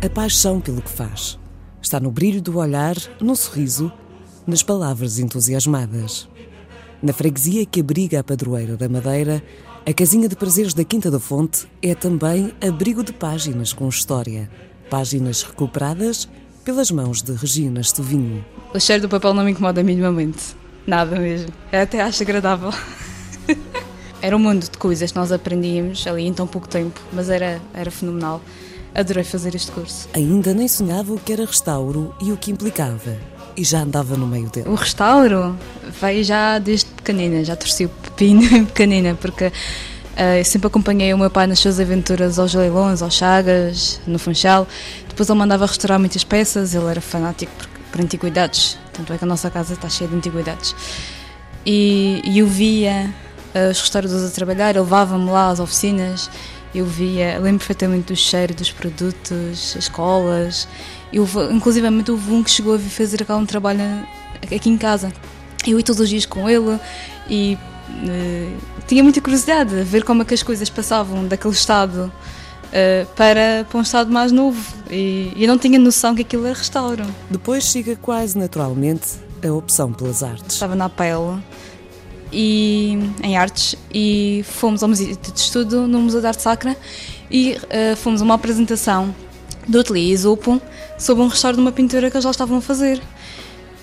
a paixão pelo que faz. Está no brilho do olhar, no sorriso, nas palavras entusiasmadas. Na freguesia que abriga a padroeira da Madeira, a casinha de prazeres da Quinta da Fonte é também abrigo de páginas com história. Páginas recuperadas pelas mãos de Regina Estovinho. O cheiro do papel não me incomoda minimamente. Nada mesmo. Eu até acho agradável. era um mundo de coisas que nós aprendíamos ali em tão pouco tempo, mas era, era fenomenal. Adorei fazer este curso. Ainda nem sonhava o que era restauro e o que implicava. E já andava no meio dele. O restauro veio já desde pequenina, já torci o pepino pequenina, porque uh, eu sempre acompanhei o meu pai nas suas aventuras aos leilões, aos chagas, no Funchal. Depois ele mandava restaurar muitas peças, ele era fanático por, por antiguidades, tanto é que a nossa casa está cheia de antiguidades. E, e eu via uh, os restauradores a trabalhar, ele levava-me lá às oficinas eu via, lembro perfeitamente do cheiro dos produtos, as colas. Eu, inclusivamente houve um que chegou a vir fazer cá um trabalho aqui em casa. Eu ia todos os dias com ele e uh, tinha muita curiosidade a ver como é que as coisas passavam daquele estado uh, para, para um estado mais novo. E eu não tinha noção que aquilo era restauro. Depois chega quase naturalmente a opção pelas artes. Estava na pele e, em artes e fomos ao Museu de Estudo no Museu de Arte Sacra e uh, fomos a uma apresentação do Ateliê Isopo sobre um restauro de uma pintura que eles já estavam a fazer.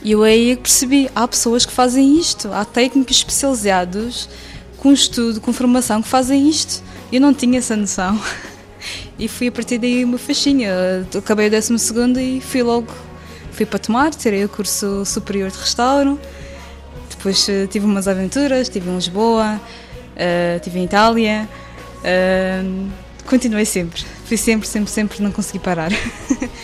E eu aí percebi, há pessoas que fazem isto, há técnicos especializados com estudo, com formação que fazem isto. Eu não tinha essa noção. E fui a partir daí uma faixinha. Acabei o 12 e fui logo, fui para tomar, tirei o curso superior de restauro depois uh, tive umas aventuras, estive em Lisboa, uh, estive em Itália. Uh, continuei sempre. Fui sempre, sempre, sempre, não consegui parar.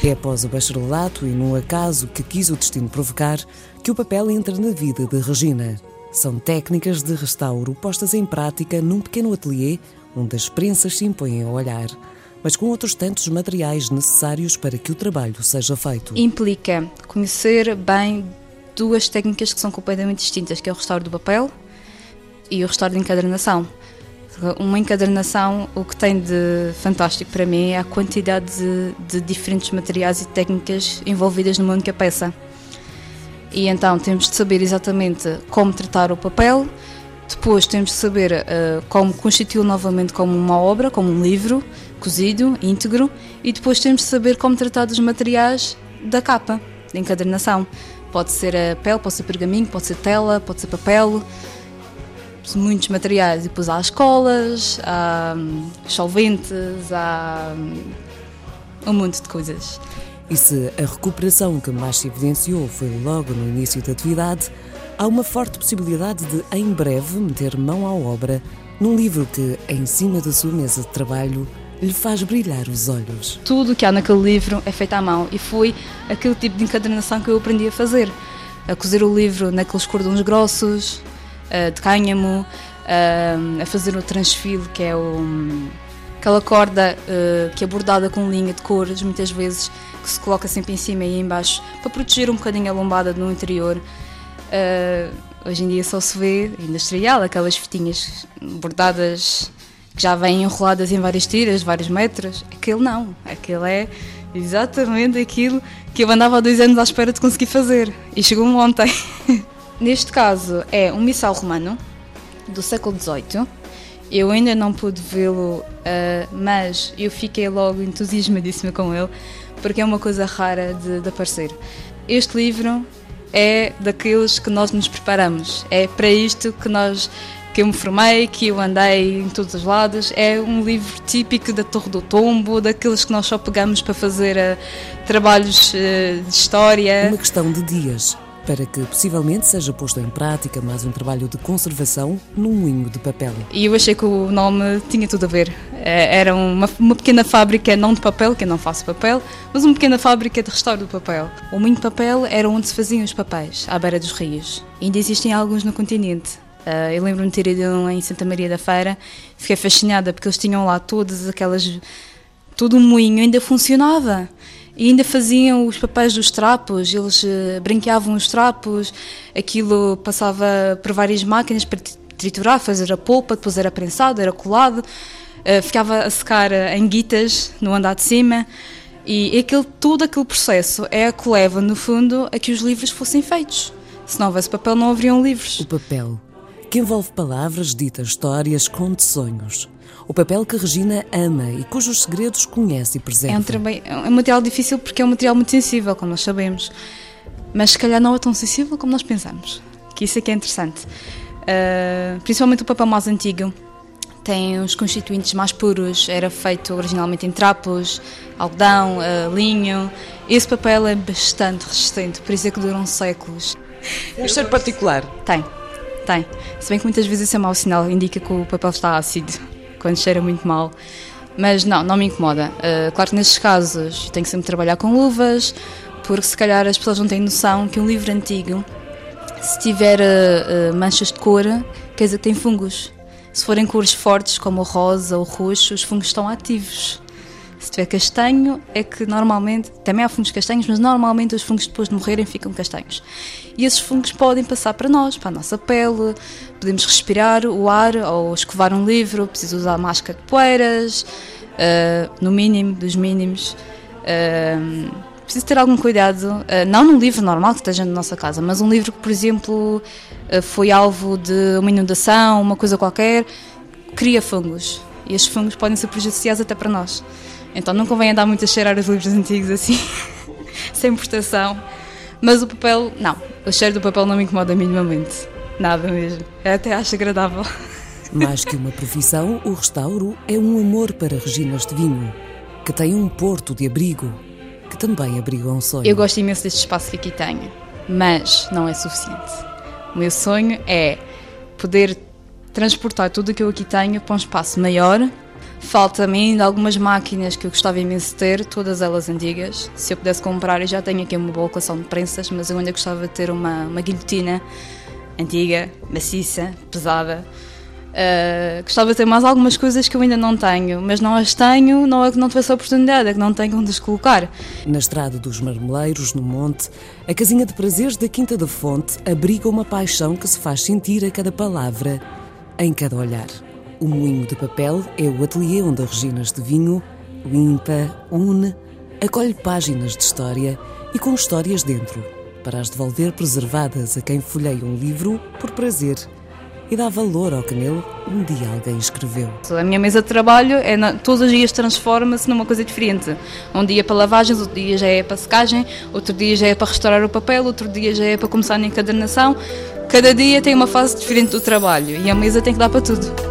É após o bacharelato e no acaso que quis o destino provocar que o papel entra na vida de Regina. São técnicas de restauro postas em prática num pequeno ateliê onde as prensas se impõem ao olhar, mas com outros tantos materiais necessários para que o trabalho seja feito. Implica conhecer bem duas técnicas que são completamente distintas, que é o restauro do papel e o restauro de encadernação. Uma encadernação, o que tem de fantástico para mim é a quantidade de, de diferentes materiais e técnicas envolvidas no mundo que a peça. E então temos de saber exatamente como tratar o papel, depois temos de saber uh, como constituí-lo novamente como uma obra, como um livro, cozido, íntegro, e depois temos de saber como tratar dos materiais da capa, da encadernação. Pode ser a pele, pode ser pergaminho, pode ser tela, pode ser papel, muitos materiais. E depois há escolas, há hum, solventes, há hum, um monte de coisas. E se a recuperação que mais se evidenciou foi logo no início da atividade, há uma forte possibilidade de, em breve, meter mão à obra num livro que, em cima da sua mesa de trabalho, lhe faz brilhar os olhos. Tudo o que há naquele livro é feito à mão e foi aquele tipo de encadernação que eu aprendi a fazer. A cozer o livro naqueles cordões grossos, de cânhamo, a fazer o transfile, que é o, aquela corda que é bordada com linha de cores, muitas vezes, que se coloca sempre em cima e em baixo, para proteger um bocadinho a lombada no interior. hoje em dia só se vê industrial, aquelas fitinhas bordadas que já vêm enroladas em várias tiras, vários metros. Aquele não, aquele é exatamente aquilo que eu andava há dois anos à espera de conseguir fazer e chegou-me ontem. Neste caso é um missal romano do século XVIII. Eu ainda não pude vê-lo, uh, mas eu fiquei logo entusiasmadíssima com ele, porque é uma coisa rara de, de aparecer. Este livro é daqueles que nós nos preparamos, é para isto que nós que eu me formei, que eu andei em todos os lados. É um livro típico da Torre do Tombo, daqueles que nós só pegamos para fazer uh, trabalhos uh, de história. Uma questão de dias para que possivelmente seja posto em prática mais um trabalho de conservação num moinho de papel. E eu achei que o nome tinha tudo a ver. Eh, era uma, uma pequena fábrica, não de papel, que eu não faço papel, mas uma pequena fábrica de restauro do papel. O moinho de papel era onde se faziam os papéis, à beira dos rios. ainda existem alguns no continente. Uh, eu lembro-me de ter ido em Santa Maria da Feira, fiquei fascinada porque eles tinham lá todas aquelas. todo o moinho ainda funcionava. E ainda faziam os papéis dos trapos, eles uh, brinqueavam os trapos, aquilo passava por várias máquinas para triturar, fazer a polpa, depois era prensado, era colado, uh, ficava a secar em guitas no andar de cima. E aquele, todo aquele processo é a que leva, no fundo, a que os livros fossem feitos. Se não houvesse papel, não haveriam livros. O papel, que envolve palavras, dita histórias, conte sonhos. O papel que Regina ama e cujos segredos conhece e preserva. É um, é um material difícil porque é um material muito sensível, como nós sabemos. Mas se calhar não é tão sensível como nós pensamos. Que isso é que é interessante. Uh, principalmente o papel mais antigo tem os constituintes mais puros, era feito originalmente em trapos, algodão, uh, linho. Esse papel é bastante resistente, por isso é que duram séculos. Um cheiro particular? Tem, tem. Se bem que muitas vezes isso é mau sinal, indica que o papel está ácido, quando cheira muito mal. Mas não, não me incomoda. Uh, claro que nestes casos tenho que sempre trabalhar com luvas, porque se calhar as pessoas não têm noção que um livro antigo, se tiver uh, manchas de cor, quer dizer que tem fungos. Se forem cores fortes, como o rosa ou o roxo, os fungos estão ativos. Se tiver castanho, é que normalmente, também há fungos castanhos, mas normalmente os fungos depois de morrerem ficam castanhos. E esses fungos podem passar para nós, para a nossa pele, podemos respirar o ar ou escovar um livro, preciso usar máscara de poeiras, uh, no mínimo dos mínimos. Uh, preciso ter algum cuidado, eh, não num livro normal que esteja na nossa casa, mas um livro que, por exemplo, foi alvo de uma inundação, uma coisa qualquer, cria fungos. E estes fungos podem ser prejudiciais até para nós. Então não convém andar muito a cheirar os livros antigos assim, sem proteção. Mas o papel, não. O cheiro do papel não me incomoda minimamente. Nada mesmo. Eu até acho agradável. Mais que uma profissão, o restauro é um amor para Reginas de Vinho, que tem um porto de abrigo que também abriga um sonho. Eu gosto imenso deste espaço que aqui tenho, mas não é suficiente. O meu sonho é poder transportar tudo o que eu aqui tenho para um espaço maior. Falta-me ainda algumas máquinas que eu gostava imenso de ter, todas elas antigas. Se eu pudesse comprar, eu já tenho aqui uma boa coleção de prensas, mas eu ainda gostava de ter uma, uma guilhotina antiga, maciça, pesada Uh, gostava de ter mais algumas coisas que eu ainda não tenho, mas não as tenho, não é que não tivesse a oportunidade, é que não tenho onde as colocar. Na estrada dos Marmeleiros, no Monte, a casinha de prazeres da Quinta da Fonte abriga uma paixão que se faz sentir a cada palavra, em cada olhar. O moinho de papel é o ateliê onde a Reginas de Vinho limpa, une, acolhe páginas de história e com histórias dentro, para as devolver preservadas a quem folheia um livro por prazer e dá valor ao que nele um dia alguém escreveu. A minha mesa de trabalho é na, todos os dias transforma-se numa coisa diferente. Um dia para lavagens, outro dia já é para secagem, outro dia já é para restaurar o papel, outro dia já é para começar a encadernação. Cada dia tem uma fase diferente do trabalho e a mesa tem que dar para tudo.